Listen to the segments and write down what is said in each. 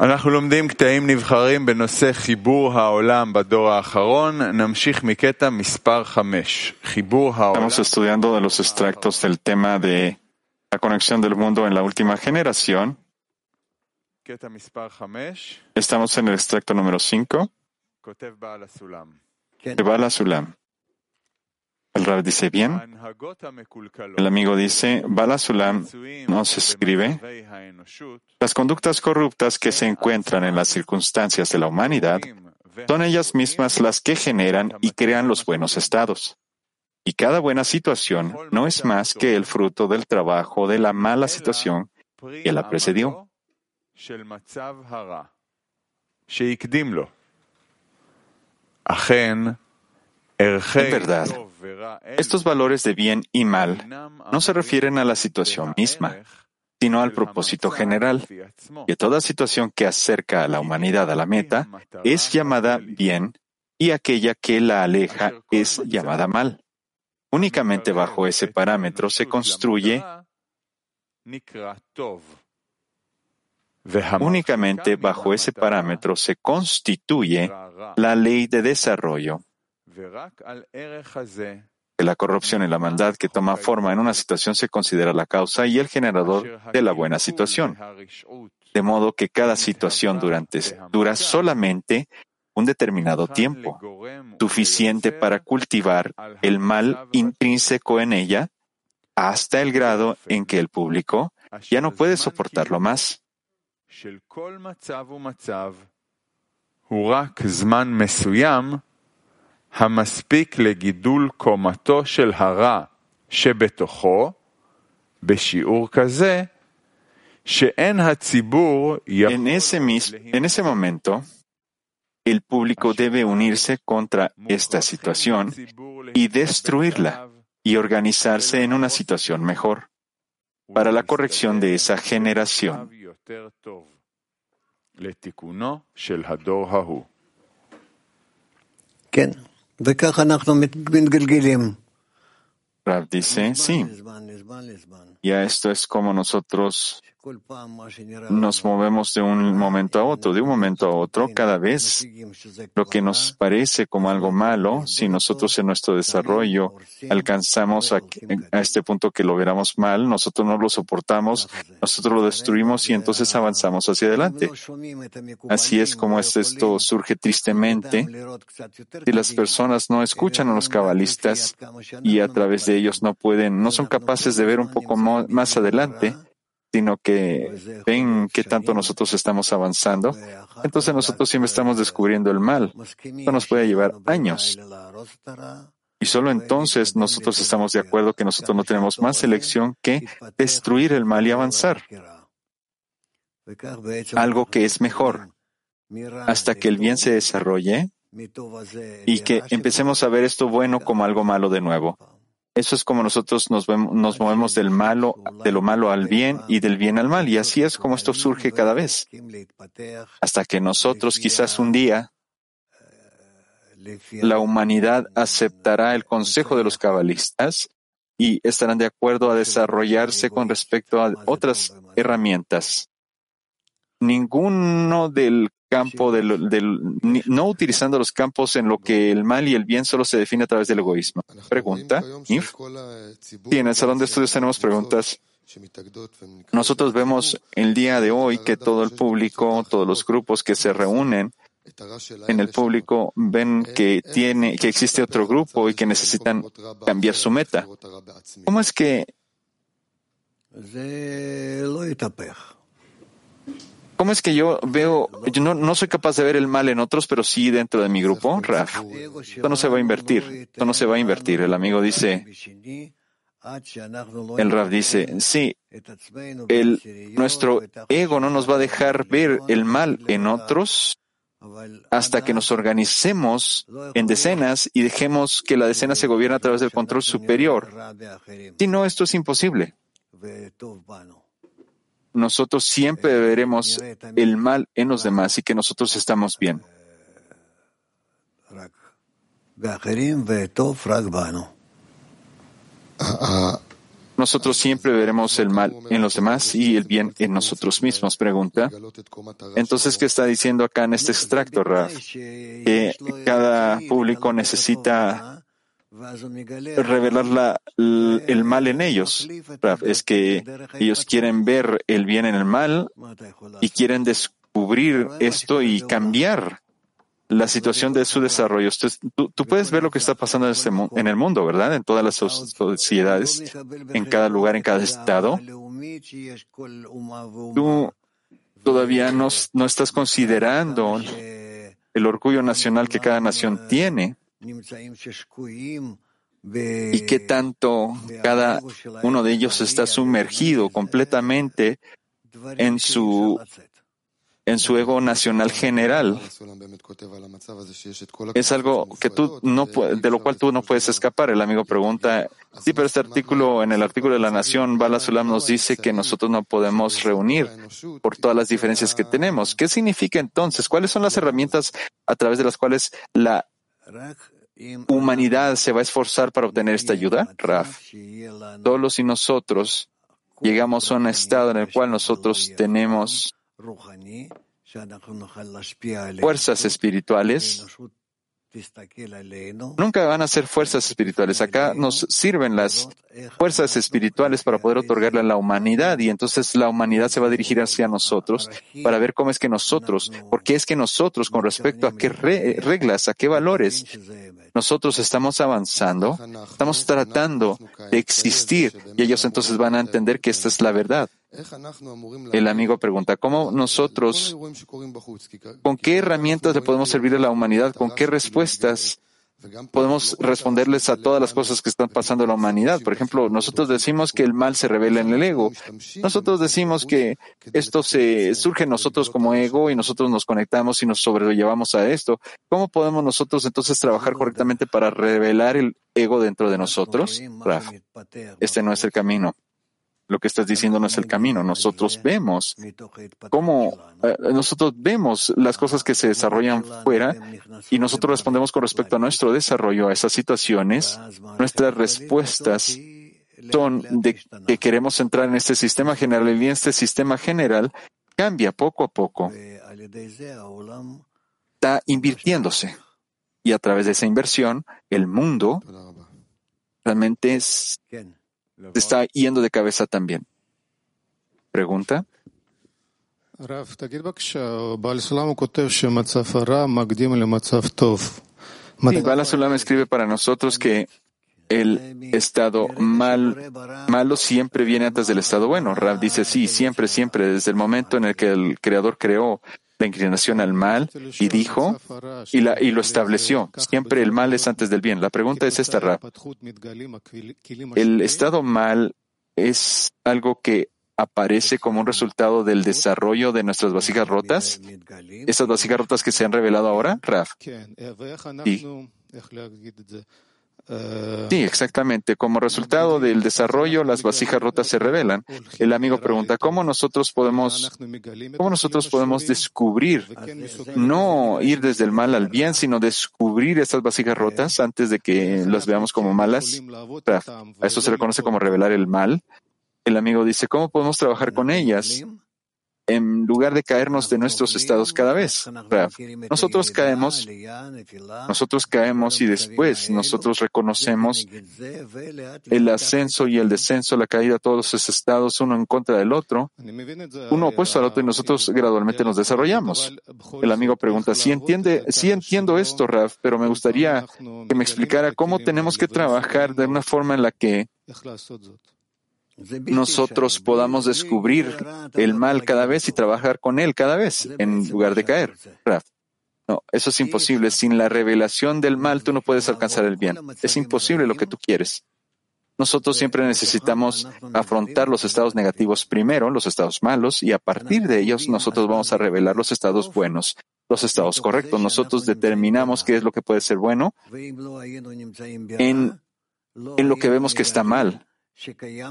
אנחנו לומדים קטעים נבחרים בנושא חיבור העולם בדור האחרון. נמשיך מקטע מספר 5. חיבור העולם. Estamos estudiando de los extractos del tema de la conexión del mundo en la última generación. קטע מספר 5, Estamos en el extracto número 5 כותב בעל הסולם. de Bala Sulam. El Rab dice, bien. El amigo dice, Bala Sulam nos escribe, las conductas corruptas que se encuentran en las circunstancias de la humanidad son ellas mismas las que generan y crean los buenos estados. Y cada buena situación no es más que el fruto del trabajo de la mala situación que la precedió. En verdad, estos valores de bien y mal no se refieren a la situación misma, sino al propósito general, que toda situación que acerca a la humanidad a la meta es llamada bien y aquella que la aleja es llamada mal. Únicamente bajo ese parámetro se construye Únicamente bajo ese parámetro se constituye la ley de desarrollo la corrupción y la maldad que toma forma en una situación se considera la causa y el generador de la buena situación. De modo que cada situación durante, dura solamente un determinado tiempo, suficiente para cultivar el mal intrínseco en ella, hasta el grado en que el público ya no puede soportarlo más. המספיק לגידול קומתו של הרע שבתוכו בשיעור כזה שאין הציבור En ese, mis- en ese momento, el público debe unirse contra esta situación y destruirla y organizarse en una situación mejor para la corrección de esa generación. Rav dice, sí, y a esto es como nosotros nos movemos de un momento a otro, de un momento a otro, cada vez lo que nos parece como algo malo, si nosotros en nuestro desarrollo alcanzamos a, este punto que lo veramos mal, nosotros no lo soportamos, nosotros lo destruimos y entonces avanzamos hacia adelante. Así es como esto surge tristemente si las personas no escuchan a los cabalistas y a través de ellos no pueden, no son capaces de ver un poco más adelante sino que ven qué tanto nosotros estamos avanzando. Entonces nosotros siempre estamos descubriendo el mal. Esto nos puede llevar años. Y solo entonces nosotros estamos de acuerdo que nosotros no tenemos más elección que destruir el mal y avanzar, algo que es mejor, hasta que el bien se desarrolle y que empecemos a ver esto bueno como algo malo de nuevo. Eso es como nosotros nos, vemos- nos movemos del malo, de lo malo al bien y del bien al mal. Y así es como esto surge cada vez. Hasta que nosotros quizás un día la humanidad aceptará el consejo de los cabalistas y estarán de acuerdo a desarrollarse con respecto a otras herramientas. Ninguno del campo del, del, no utilizando los campos en lo que el mal y el bien solo se define a través del egoísmo. Pregunta, Inf. Sí, en el salón de estudios tenemos preguntas. Nosotros vemos el día de hoy que todo el público, todos los grupos que se reúnen en el público ven que tiene, que existe otro grupo y que necesitan cambiar su meta. ¿Cómo es que cómo es que yo veo, yo no, no soy capaz de ver el mal en otros, pero sí dentro de mi grupo, Raf? Esto no se va a invertir, esto no se va a invertir. El amigo dice, el Raf dice, sí, el, nuestro ego no nos va a dejar ver el mal en otros hasta que nos organicemos en decenas y dejemos que la decena se gobierne a través del control superior. Si no, esto es imposible nosotros siempre veremos el mal en los demás y que nosotros estamos bien. Nosotros siempre veremos el mal en los demás y el bien en nosotros mismos, pregunta. Entonces, ¿qué está diciendo acá en este extracto, Raf? Que cada público necesita revelar la, el mal en ellos. Es que ellos quieren ver el bien en el mal y quieren descubrir esto y cambiar la situación de su desarrollo. Tú, tú, puedes ver lo que está pasando en, este, en el mundo, ¿verdad? En todas las sociedades, en cada lugar, en cada estado. Tú todavía no, no estás considerando el orgullo nacional que cada nación tiene y qué tanto cada uno de ellos está sumergido completamente en su en su ego nacional general. Es algo que tú no de lo cual tú no puedes escapar. El amigo pregunta, sí, pero este artículo, en el artículo de la Nación, Bala Sulam nos dice que nosotros no podemos reunir por todas las diferencias que tenemos. ¿Qué significa entonces? ¿Cuáles son las herramientas a través de las cuales la humanidad se va a esforzar para obtener esta ayuda? Raf, solo si nosotros llegamos a un estado en el cual nosotros tenemos fuerzas espirituales nunca van a ser fuerzas espirituales. Acá nos sirven las fuerzas espirituales para poder otorgarle a la humanidad y entonces la humanidad se va a dirigir hacia nosotros para ver cómo es que nosotros, porque es que nosotros con respecto a qué reglas, a qué valores, nosotros estamos avanzando, estamos tratando de existir y ellos entonces van a entender que esta es la verdad. El amigo pregunta, ¿cómo nosotros, con qué herramientas le podemos servir a la humanidad? ¿Con qué respuestas podemos responderles a todas las cosas que están pasando en la humanidad? Por ejemplo, nosotros decimos que el mal se revela en el ego. Nosotros decimos que esto se surge en nosotros como ego y nosotros nos conectamos y nos sobrellevamos a esto. ¿Cómo podemos nosotros entonces trabajar correctamente para revelar el ego dentro de nosotros? Raf, este no es el camino lo que estás diciendo no es el camino. Nosotros vemos cómo, eh, nosotros vemos las cosas que se desarrollan fuera y nosotros respondemos con respecto a nuestro desarrollo a esas situaciones. Nuestras respuestas son de que queremos entrar en este sistema general y este sistema general cambia poco a poco. Está invirtiéndose. Y a través de esa inversión, el mundo realmente es se está yendo de cabeza también. Pregunta. Sí, Bala Sulam escribe para nosotros que el estado mal, malo siempre viene antes del estado bueno. Rav dice sí, siempre, siempre, desde el momento en el que el Creador creó la inclinación al mal y dijo y, la, y lo estableció. Siempre el mal es antes del bien. La pregunta es esta, Rab. ¿El estado mal es algo que aparece como un resultado del desarrollo de nuestras vasijas rotas? ¿Estas vasijas rotas que se han revelado ahora, Raf? Sí. Sí, exactamente. Como resultado del desarrollo, las vasijas rotas se revelan. El amigo pregunta, ¿cómo nosotros podemos, cómo nosotros podemos descubrir, no ir desde el mal al bien, sino descubrir estas vasijas rotas antes de que las veamos como malas? A eso se le conoce como revelar el mal. El amigo dice, ¿cómo podemos trabajar con ellas? En lugar de caernos de nuestros estados cada vez. Nosotros caemos, nosotros caemos y después nosotros reconocemos el ascenso y el descenso, la caída, todos esos estados, uno en contra del otro, uno opuesto al otro y nosotros gradualmente nos desarrollamos. El amigo pregunta, si entiende, sí entiendo esto, Raf, pero me gustaría que me explicara cómo tenemos que trabajar de una forma en la que nosotros podamos descubrir el mal cada vez y trabajar con él cada vez en lugar de caer. No, eso es imposible. Sin la revelación del mal tú no puedes alcanzar el bien. Es imposible lo que tú quieres. Nosotros siempre necesitamos afrontar los estados negativos primero, los estados malos, y a partir de ellos nosotros vamos a revelar los estados buenos, los estados correctos. Nosotros determinamos qué es lo que puede ser bueno en, lo que vemos que está mal.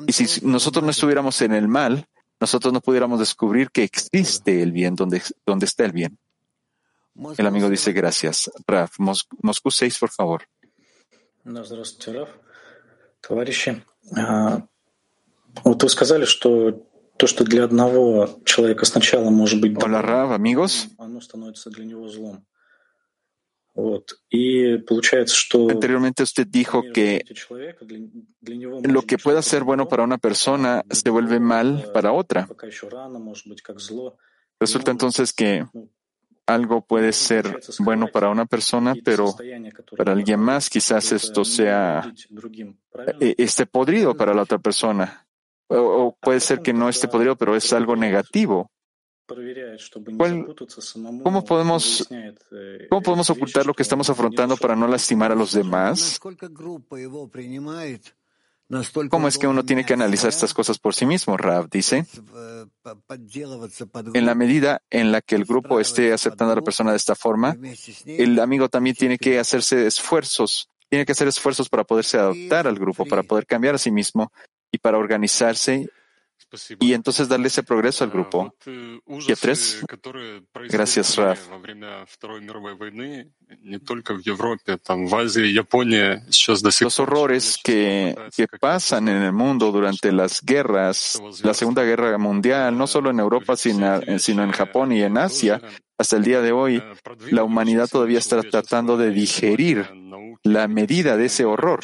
Y si nosotros no estuviéramos en el mal, nosotros no pudiéramos descubrir que existe el bien, donde, donde está el bien. El amigo dice gracias. Raf, Moscú 6, por favor. Вот вы сказали, что то, что для одного человека сначала может быть Hola, Rav, amigos. оно становится для него злом. Anteriormente usted dijo que lo que pueda ser bueno para una persona se vuelve mal para otra. Resulta entonces que algo puede ser bueno para una persona, pero para alguien más quizás esto sea, э, esté podrido para la otra persona. O puede ser que no esté podrido, pero es algo negativo. ¿Cuál- ¿Cómo podemos, ¿Cómo podemos ocultar lo que estamos afrontando para no lastimar a los demás? ¿Cómo es que uno tiene que analizar estas cosas por sí mismo? Rav dice, en la medida en la que el grupo esté aceptando a la persona de esta forma, el amigo también tiene que hacerse esfuerzos, tiene que hacer esfuerzos para poderse adaptar al grupo, para poder cambiar a sí mismo y para organizarse y entonces darle ese progreso al grupo. Y tres. Gracias, Raf. Los horrores que, que pasan en el mundo durante las guerras, la Segunda Guerra Mundial, no solo en Europa, sino, sino en Japón y en Asia, hasta el día de hoy, la humanidad todavía está tratando de digerir la medida de ese horror.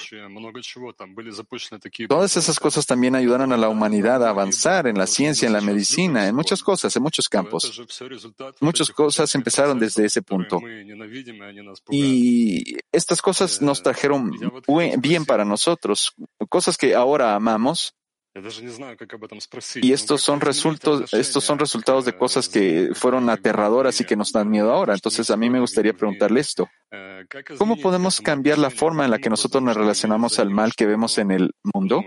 Todas esas cosas también ayudaron a la humanidad a avanzar en la ciencia, en la medicina, en muchas cosas, en muchos campos. Muchas cosas empezaron desde ese punto. Y estas cosas nos trajeron bien para nosotros, cosas que ahora amamos, y estos son resultados, estos son resultados de cosas que fueron aterradoras y que nos dan miedo ahora. Entonces a mí me gustaría preguntarle esto. ¿Cómo podemos cambiar la forma en la que nosotros nos relacionamos al mal que vemos en el mundo?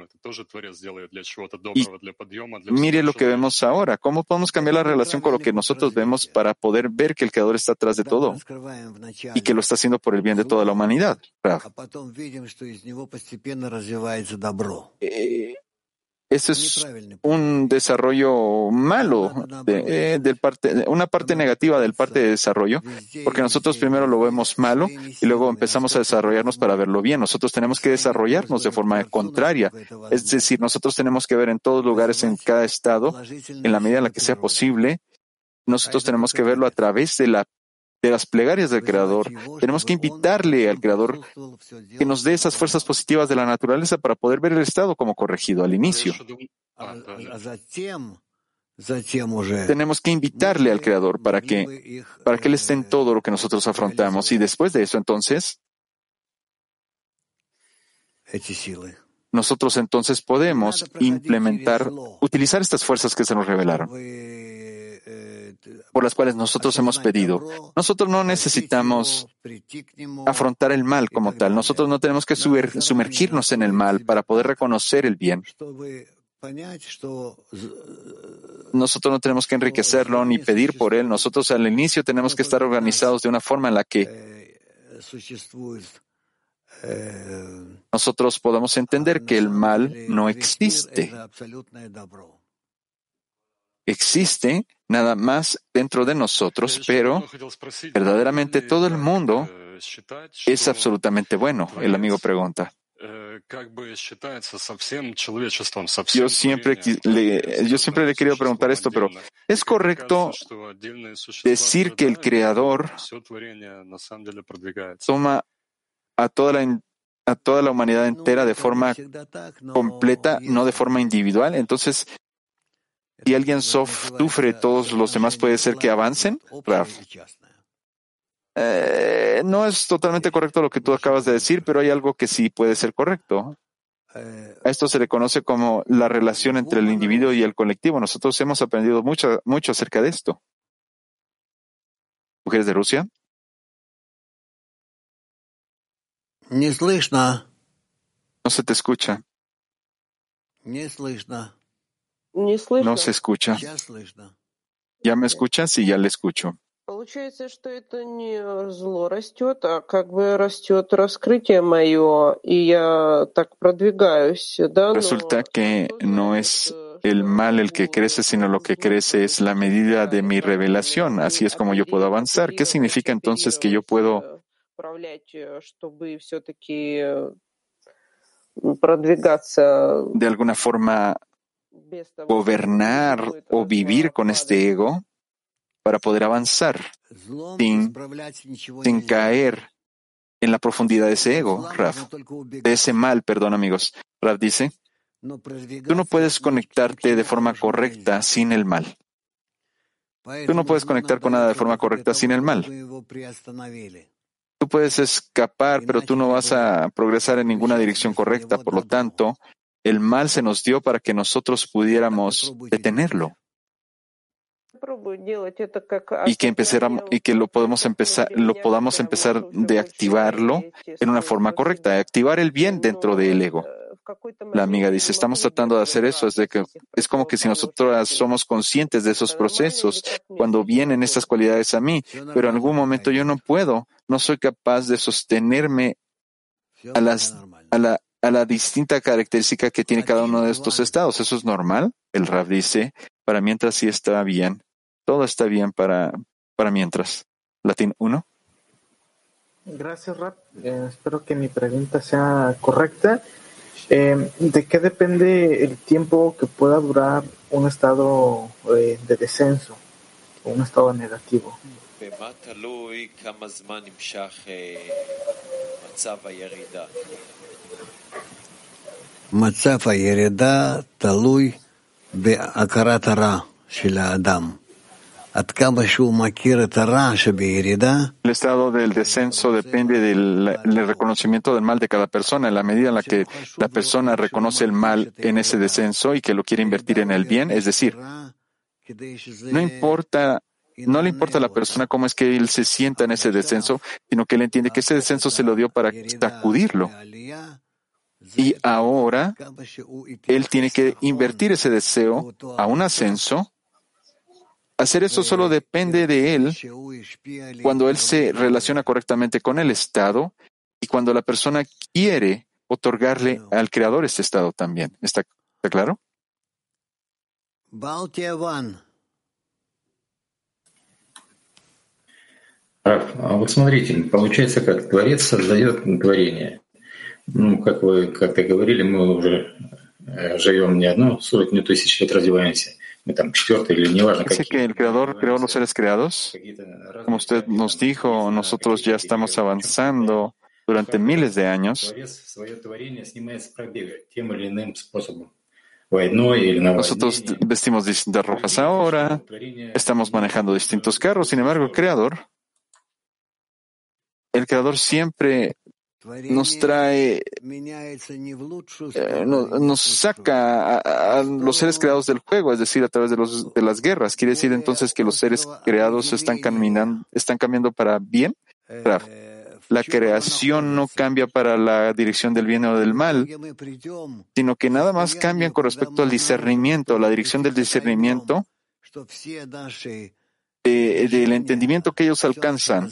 Y mire lo que vemos ahora. ¿Cómo podemos cambiar la relación con lo que nosotros vemos para poder ver que el Creador está atrás de todo y que lo está haciendo por el bien de toda la humanidad? Rav. Eh, Eso es un desarrollo malo, de, eh, del parte, una parte negativa del parte de desarrollo, porque nosotros primero lo vemos malo y luego empezamos a desarrollarnos para verlo bien. Nosotros tenemos que desarrollarnos de forma contraria. Es decir, nosotros tenemos que ver en todos lugares, en cada estado, en la medida en la que sea posible, nosotros tenemos que verlo a través de la de las plegarias del Creador. Tenemos que invitarle al Creador que nos dé esas fuerzas positivas de la naturaleza para poder ver el estado como corregido al inicio. Tenemos que invitarle al Creador para que, para que Él esté en todo lo que nosotros afrontamos. Y después de eso, entonces, nosotros entonces podemos implementar, utilizar estas fuerzas que se nos revelaron, por las cuales nosotros hemos pedido. Nosotros no necesitamos afrontar el mal como tal. Nosotros no tenemos que sumer- sumergirnos en el mal para poder reconocer el bien. Nosotros no tenemos que enriquecerlo ni pedir por él. Nosotros al inicio tenemos que estar organizados de una forma en la que nosotros podamos entender que el mal no existe. Existe nada más dentro de nosotros, pero verdaderamente todo el mundo es absolutamente bueno. El amigo pregunta. Yo siempre, le, yo siempre le he querido preguntar esto, pero ¿es correcto decir que el Creador toma a toda la, a toda la humanidad entera de forma completa, no de forma individual? Entonces, y alguien sufre, todos los demás puede ser que avancen? Eh, no es totalmente correcto lo que tú acabas de decir, pero hay algo que sí puede ser correcto. A esto se le conoce como la relación entre el individuo y el colectivo. Nosotros hemos aprendido mucho, mucho acerca de esto. Mujeres de Rusia. No se te escucha. No se escucha. Сейчас слышно. ¿Ya me escuchas? Sí, ya le escucho. Получается, что это не зло растет, а как бы растет раскрытие мое, и я так продвигаюсь, да? но Resulta que что no значит, es э, el что mal el que могу crece, sino lo que crece es la medida de mi revelación. Así es como yo puedo avanzar. ¿Qué significa entonces que yo puedo управлять, э, чтобы все-таки продвигаться de alguna forma gobernar o vivir con este ego para poder avanzar sin, sin caer en la profundidad de ese ego, Raf, de ese mal, perdón amigos. Raf dice, tú no puedes conectarte de forma correcta sin el mal. Tú no puedes conectar con nada de forma correcta sin el mal. Tú puedes escapar, pero tú no vas a progresar en ninguna dirección correcta. Por lo tanto, el mal se nos dio para que nosotros pudiéramos detenerlo. Y que empezáramos y que lo podemos empezar lo podamos empezar de activarlo en una forma correcta, de activar el bien dentro del ego. La amiga dice, estamos tratando de hacer eso, es, de que, es como que si nosotros somos conscientes de esos procesos, cuando vienen estas cualidades a mí, pero en algún momento yo no puedo, no soy capaz de sostenerme a, las, a, la, a la distinta característica que tiene cada uno de estos estados. ¿Eso es normal? El Rab dice, para mientras sí está bien. Todo está bien para, para mientras. Latín 1. Gracias, Rap. Eh, espero que mi pregunta sea correcta. Eh, ¿De qué depende el tiempo que pueda durar un estado eh, de descenso o un estado negativo? El estado del descenso depende del, reconocimiento del mal de cada persona. En la medida en la que la persona reconoce el mal en ese descenso y que lo quiere invertir en el bien, es decir, no importa, no le importa a la persona cómo es que él se sienta en ese descenso, sino que él entiende que ese descenso se lo dio para sacudirlo. Y ahora él tiene que invertir ese deseo a un ascenso Hacer eso solo depende de él cuando él se relaciona correctamente con el Estado y cuando la persona quiere otorgarle al Creador este Estado también. ¿Está, está claro? А вот смотрите, получается как, Творец создает творение. Ну, как вы как-то говорили, мы уже живем не одну сотню тысяч лет, развиваемся. Dice que el Creador creó los seres creados. Como usted nos dijo, nosotros ya estamos avanzando durante miles de años. Nosotros vestimos distintas ropas ahora, estamos manejando distintos carros, sin embargo, el Creador, el Creador siempre nos trae, eh, nos, saca a, los seres creados del juego, es decir, a través de, los, de las guerras. ¿Quiere decir entonces que los seres creados están, caminando, están cambiando para bien? La creación no cambia para la dirección del bien o del mal, sino que nada más cambian con respecto al discernimiento, la dirección del discernimiento, eh, del entendimiento que ellos alcanzan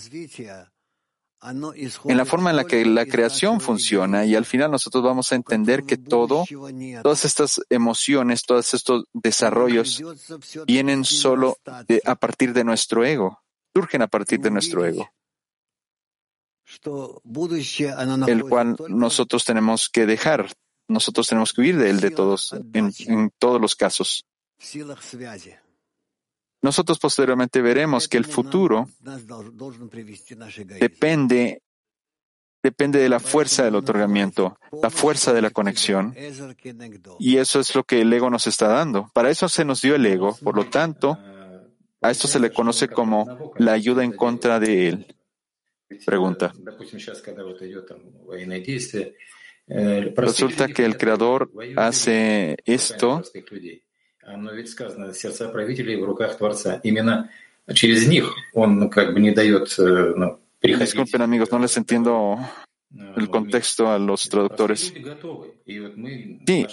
en la forma en la que la creación funciona y al final nosotros vamos a entender que todo, todas estas emociones, todos estos desarrollos vienen solo a partir de nuestro ego, surgen a partir de nuestro ego, el cual nosotros tenemos que dejar, nosotros tenemos que huir de él de todos, en todos los casos. Nosotros posteriormente veremos que el futuro depende, depende de la fuerza del otorgamiento, la fuerza de la conexión. Y eso es lo que el ego nos está dando. Para eso se nos dio el ego. Por lo tanto, a esto se le conoce como la ayuda en contra de él. Pregunta. Resulta que el creador hace esto но ведь сказано, сердца правителей в руках Творца. Именно через них он как бы не дает ну, приходить. Disculpen amigos, no les entiendo el contexto a los traductores. Sí,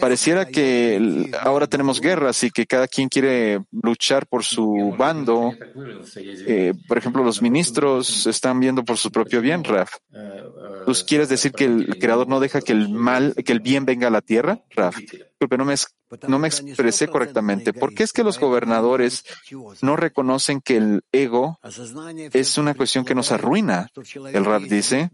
pareciera que ahora tenemos guerras y que cada quien quiere luchar por su bando. Eh, por ejemplo, los ministros están viendo por su propio bien, Raf. ¿Tú quieres decir que el creador no deja que el mal, que el bien venga a la tierra? Raf, Disculpe, no me, no me expresé correctamente. ¿Por qué es que los gobernadores no reconocen que el ego es una cuestión que nos arruina? El Raf dice,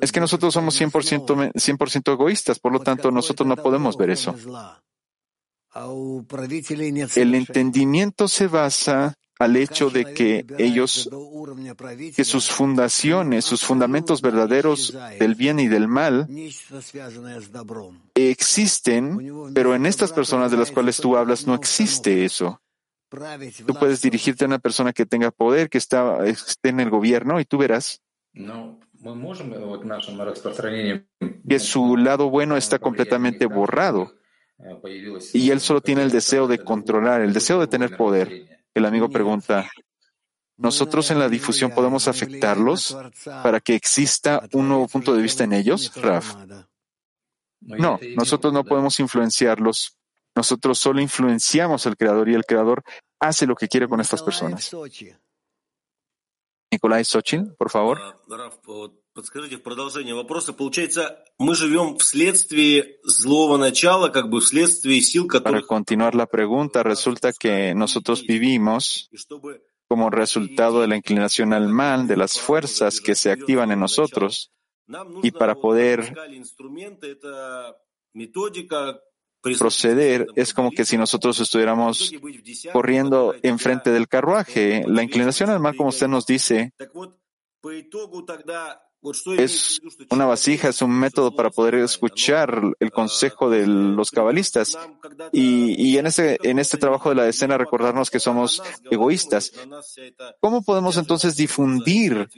es que nosotros somos 100%, 100 egoístas, por lo tanto nosotros no podemos ver eso. El entendimiento se basa al hecho de que ellos, que sus fundaciones, sus fundamentos verdaderos del bien y del mal existen, pero en estas personas de las cuales tú hablas no existe eso. Tú puedes dirigirte a una persona que tenga poder, que está, esté en el gobierno y tú verás que su lado bueno está completamente borrado y él solo tiene el deseo de controlar, el deseo de tener poder. El amigo pregunta, ¿nosotros en la difusión podemos afectarlos para que exista un nuevo punto de vista en ellos, Raf? No, nosotros no podemos influenciarlos. Nosotros solo influenciamos al Creador y el Creador hace lo que quiere con estas personas. Nicolai Sochin, por favor. Подскажите в продолжение вопроса. Получается, мы живем вследствие злого начала, как бы вследствие сил, которые... Para continuar la pregunta, resulta que nosotros vivimos como resultado de la inclinación al mal, de las fuerzas que se activan en nosotros, y para poder proceder es como que si nosotros estuviéramos corriendo enfrente del carruaje. La inclinación al mal, como usted nos dice, es una vasija, es un método para poder escuchar el consejo de los cabalistas y, en, este, en este trabajo de la escena recordarnos que somos egoístas. ¿Cómo podemos entonces difundir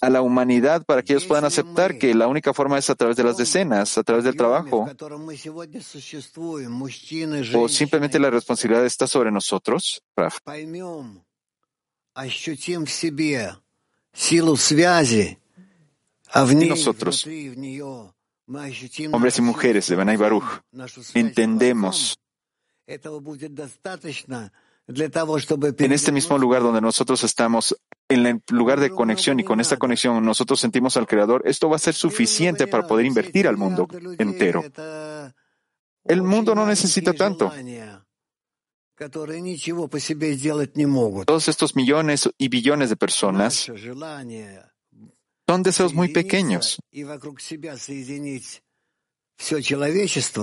a la humanidad para que ellos puedan aceptar que la única forma es a través de las decenas, a través del trabajo? ¿O simplemente la responsabilidad está sobre nosotros, Raf? Y nosotros, hombres y mujeres de Benay Baruch, entendemos en este mismo lugar donde nosotros estamos, en el lugar de conexión y con esta conexión nosotros sentimos al Creador, esto va a ser suficiente para poder invertir al mundo entero. El mundo no necesita tanto. Todos estos millones y billones de personas son deseos muy pequeños.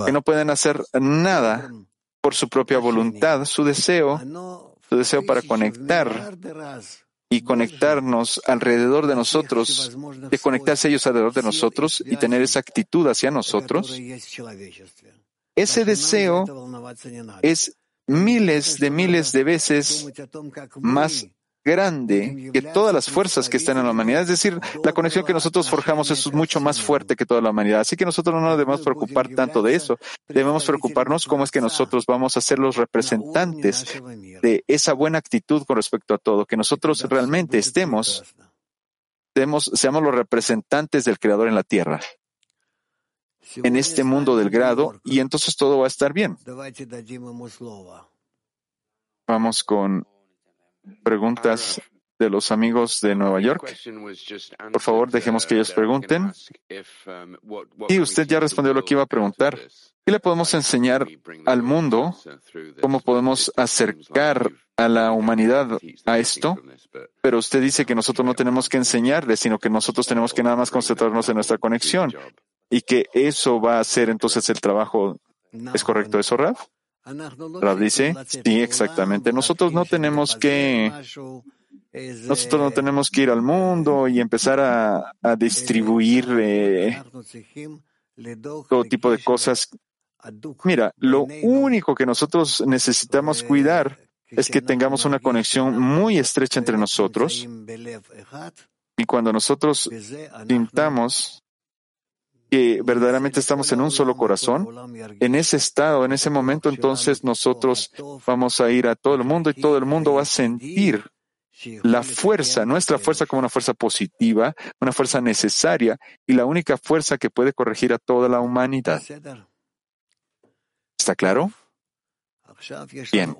que no pueden hacer nada por su propia voluntad, su deseo, su deseo para conectar y conectarnos alrededor de nosotros, de conectarse ellos alrededor de nosotros y tener esa actitud hacia nosotros, ese deseo es miles de miles de veces más grande que todas las fuerzas que están en la humanidad. Es decir, la conexión que nosotros forjamos es mucho más fuerte que toda la humanidad. Así que nosotros no nos debemos preocupar tanto de eso. Debemos preocuparnos cómo es que nosotros vamos a ser los representantes de esa buena actitud con respecto a todo, que nosotros realmente estemos, seamos los representantes del Creador en la tierra en este mundo del grado y entonces todo va a estar bien. Vamos con preguntas de los amigos de Nueva York. Por favor, dejemos que ellos pregunten. Y usted ya respondió lo que iba a preguntar. ¿Qué le podemos enseñar al mundo? ¿Cómo podemos acercar a la humanidad a esto? Pero usted dice que nosotros no tenemos que enseñarle, sino que nosotros tenemos que nada más concentrarnos en nuestra conexión y que eso va a ser entonces el trabajo. ¿Es correcto eso, Raf? Rab dice, sí, exactamente. Nosotros no tenemos que, nosotros no tenemos que ir al mundo y empezar a, distribuir eh, todo tipo de cosas. Mira, lo único que nosotros necesitamos cuidar es que tengamos una conexión muy estrecha entre nosotros y cuando nosotros pintamos que verdaderamente estamos en un solo corazón, en ese estado, en ese momento, entonces nosotros vamos a ir a todo el mundo y todo el mundo va a sentir la fuerza, nuestra fuerza como una fuerza positiva, una fuerza necesaria y la única fuerza que puede corregir a toda la humanidad. ¿Está claro? Bien.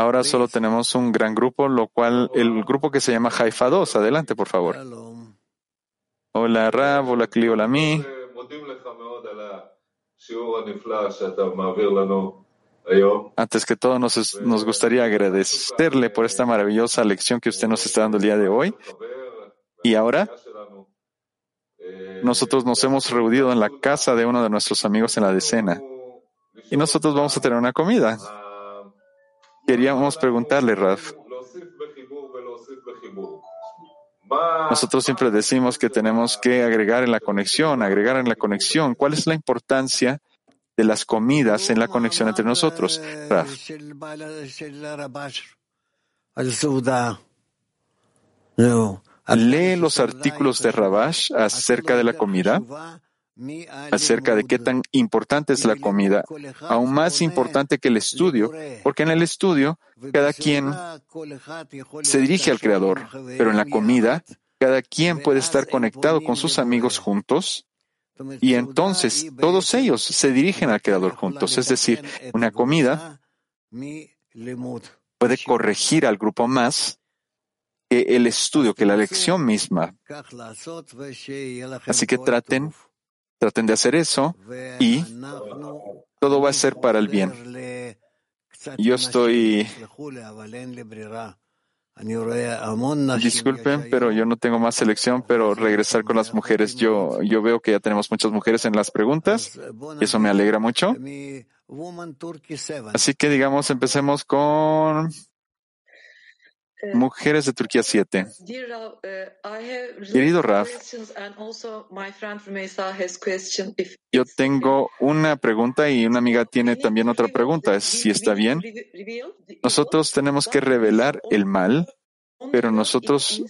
Ahora solo tenemos un gran grupo, lo cual el grupo que se llama Haifa 2. Adelante, por favor. Hola Rab, hola Kli, hola Mi. Antes que todo, nos, nos gustaría agradecerle por esta maravillosa lección que usted nos está dando el día de hoy. Y ahora, nosotros nos hemos reunido en la casa de uno de nuestros amigos en la decena. Y nosotros vamos a tener una comida. Queríamos preguntarle, Raf. Nosotros siempre decimos que tenemos que agregar en la conexión, agregar en la conexión. ¿Cuál es la importancia de las comidas en la conexión entre nosotros, Raf? Lee los artículos de Rabash acerca de la comida, acerca de qué tan importante es la comida, aún más importante que el estudio, porque en el estudio cada quien se dirige al Creador, pero en la comida cada quien puede estar conectado con sus amigos juntos y entonces todos ellos se dirigen al Creador juntos. Es decir, una comida puede corregir al grupo más que el estudio, que la lección misma. Así que traten, traten de hacer eso y todo va a ser para el bien. Yo estoy Disculpen, pero yo no tengo más selección, pero regresar con las mujeres. Yo, yo veo que ya tenemos muchas mujeres en las preguntas y eso me alegra mucho. Así que digamos, empecemos con Mujeres de Turquía 7. Querido Raf, yo tengo una pregunta y una amiga tiene también otra pregunta, si está bien. Nosotros tenemos que revelar el mal, pero nosotros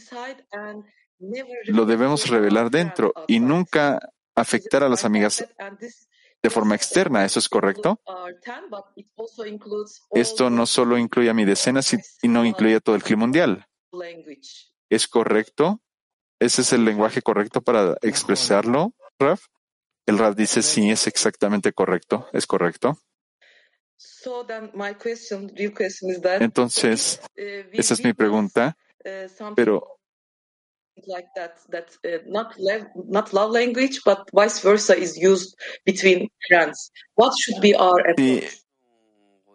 lo debemos revelar dentro y nunca afectar a las amigas de forma externa. ¿Eso es correcto? Esto no solo incluye a mi decena, sino incluye a todo el clima mundial. ¿Es correcto? ¿Ese es el lenguaje correcto para expresarlo, Raf? El Raf dice sí, es exactamente correcto. ¿Es correcto? Entonces, esa es mi pregunta. Pero like that that uh, not love, not love language but vice versa is used between friends what should be our approach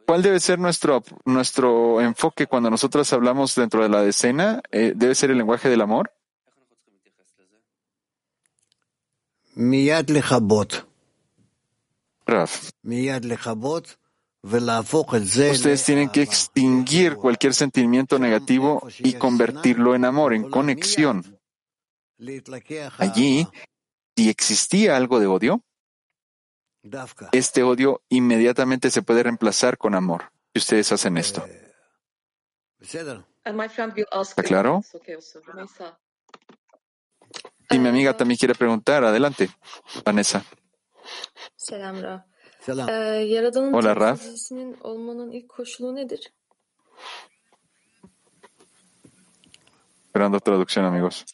¿Cuál debe ser nuestro, nuestro enfoque cuando nosotros hablamos dentro de la decena? Eh, ¿Debe ser el lenguaje del amor? Raf. Ustedes tienen que extinguir cualquier sentimiento negativo y convertirlo en amor, en conexión. Allí, si existía algo de odio, este odio inmediatamente se puede reemplazar con amor. Y ustedes hacen esto. ¿Está claro? Y mi amiga también quiere preguntar. Adelante, Vanessa. Hola, Raf. Esperando traducción, amigos.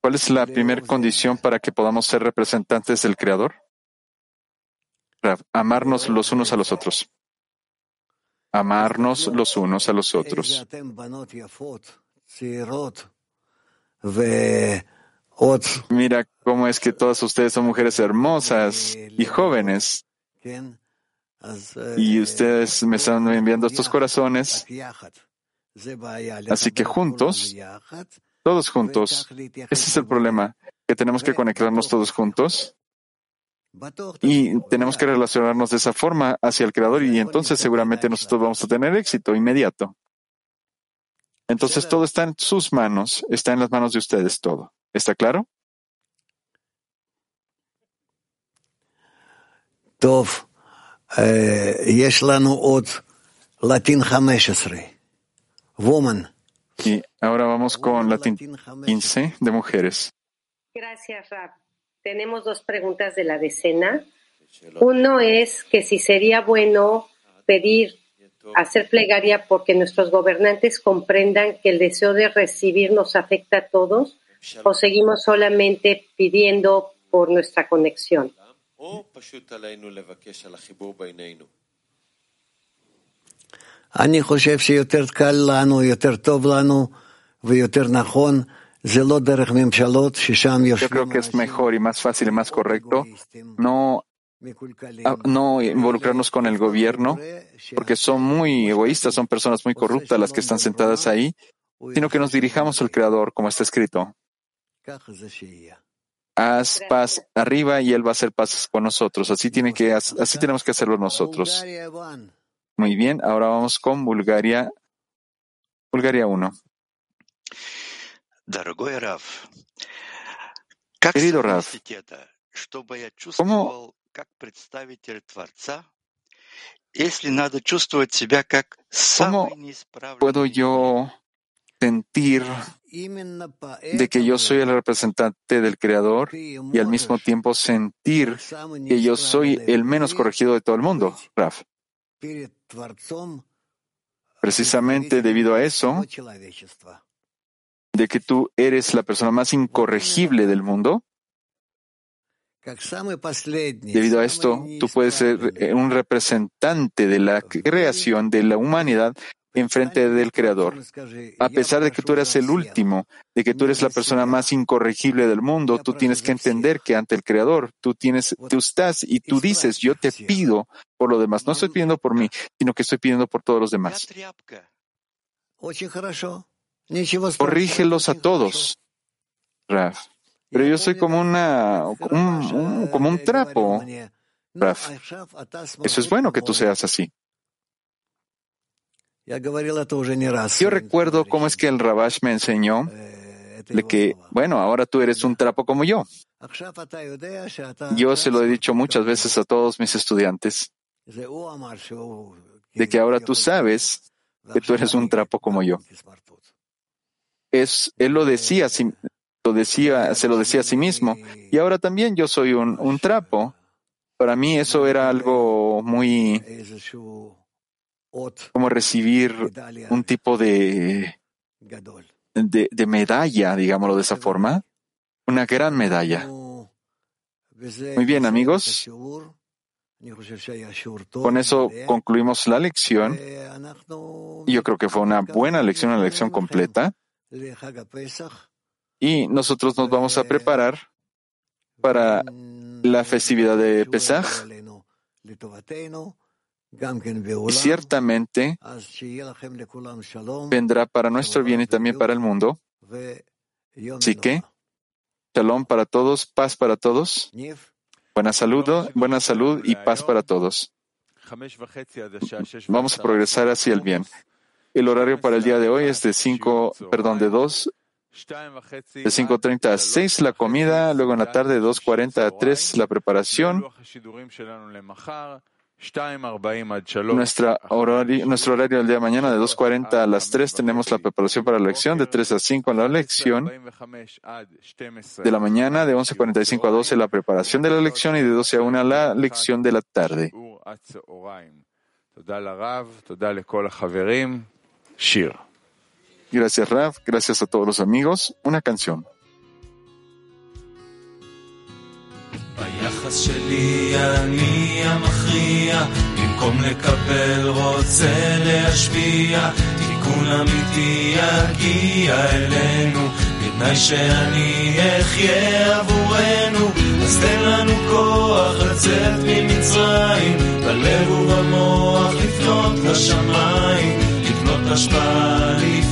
¿Cuál es la primera condición para que podamos ser representantes del Creador? Amarnos los unos a los otros. Amarnos los unos a los otros. Mira cómo es que todas ustedes son mujeres hermosas y jóvenes. Y ustedes me están enviando estos corazones. Así que juntos todos juntos. Ese es el problema, que tenemos que conectarnos todos juntos y tenemos que relacionarnos de esa forma hacia el Creador y entonces seguramente nosotros vamos a tener éxito inmediato. Entonces todo está en sus manos, está en las manos de ustedes todo. ¿Está claro? Tov, Latin 15, Woman. Y ahora vamos con Latín 15 de mujeres. Gracias, Rab. Tenemos dos preguntas de la decena. Uno es que si sería bueno pedir, hacer plegaria porque nuestros gobernantes comprendan que el deseo de recibir nos afecta a todos o seguimos solamente pidiendo por nuestra conexión. אני חושב שיותר קל לנו, יותר טוב לנו ויותר נכון זה לא דרך ממשלות ששם Yo יושבים creo que es אנשים mejor y más fácil y más correcto אגואיסטים, no, מקולקלים. a- no involucrarnos con el gobierno, porque son muy egoístas, son personas muy corruptas las que están sentadas ahí, sino que nos dirijamos al Creador, como está escrito. ככה זה שיהיה. Haz paz arriba y Él va a hacer paz con nosotros. Así, tiene que, así tenemos que hacerlo nosotros. Muy bien, ahora vamos con Bulgaria, Bulgaria 1. Querido ¿cómo puedo yo sentir de que yo soy el representante del Creador y al mismo tiempo sentir que yo soy el menos corregido de todo el mundo, Raf? Precisamente debido a eso, de que tú eres la persona más incorregible del mundo, Debido a esto, tú puedes ser un representante de la creación de la humanidad enfrente del Creador. A pesar de que tú eres el último, de que tú eres la persona más incorregible del mundo, tú tienes que entender que ante el Creador tú tienes, tú estás y tú dices, yo te pido por lo demás. No estoy pidiendo por mí, sino que estoy pidiendo por todos los demás. Corrígelos a todos, Raf. Pero yo soy como una, un, un, como un trapo, Raf. Eso es bueno que tú seas así. Yo recuerdo cómo es que el Rabash me enseñó de que, bueno, ahora tú eres un trapo como yo. Yo se lo he dicho muchas veces a todos mis estudiantes, de que ahora tú sabes que tú eres un trapo como yo. Es, él lo decía, lo decía, se lo decía a sí mismo. Y ahora también yo soy un, un trapo. Para mí eso era algo muy como recibir un tipo de, de, de medalla, digámoslo de esa forma. Una gran medalla. Muy bien, amigos. Con eso concluimos la lección. Yo creo que fue una buena lección, una lección completa. Y nosotros nos vamos a preparar para la festividad de Pesaj. Y ciertamente vendrá para nuestro bien y también para el mundo. Así que, shalom para todos, paz para todos, buena salud, buena salud y paz para todos. Vamos a progresar hacia el bien. El horario para el día de hoy es de 5, perdón, de 2, de 5.30 a 6 la comida, luego en la tarde de 2.40 a 3 la preparación. Nuestra horario, nuestro horario del día de mañana de 2.40 a las 3 tenemos la preparación para la lección, de 3 a 5 la lección de la mañana, de 11.45 a 12 la preparación de la lección y de 12 a 1 la lección de la tarde. Gracias Raf, gracias a todos los amigos. Una canción. ביחס שלי אני המכריע, במקום לקבל רוצה להשפיע, תיקון אמיתי יגיע אלינו, בתנאי שאני אחיה עבורנו, אז תן לנו כוח לצאת ממצרים, בלב ובמוח לפנות לשמיים, לקנות השפעה, לחיות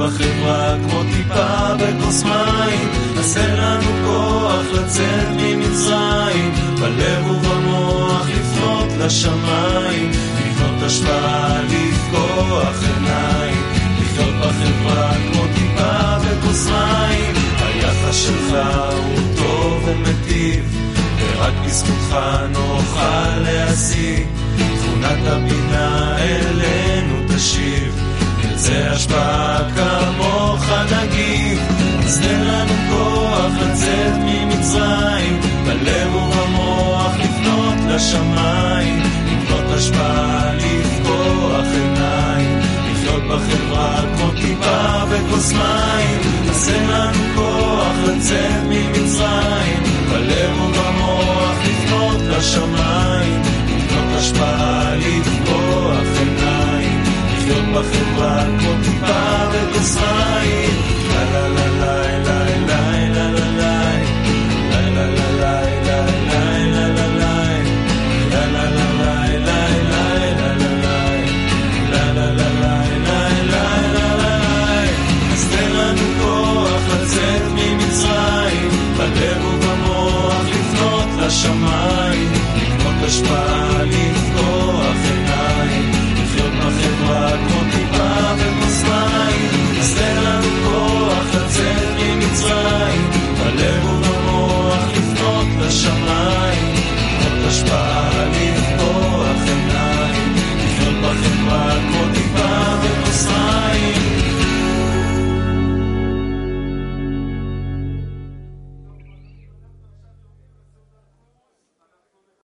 בחברה כמו טיפה בכוס מים, תן לנו כוח לצאת ממצרים, בלב ובמוח לפנות לשמיים, לקנות השפעה, לפקוח עיניים, לחיות בחברה כמו טיפה בכוס מים, היחס שלך הוא טוב ומיטיב, ורק בזכותך נוכל להשיג, תכונת הבינה אלינו תשיב. נרצה השפעה כמוך נגיב, אז תן לנו כוח לצאת ממצרים, בלב ובמוח לפנות לשמיים, לקנות השפעה, לפקוח עיניים, לחיות בחברה כמו טיפה בכוס מים, אז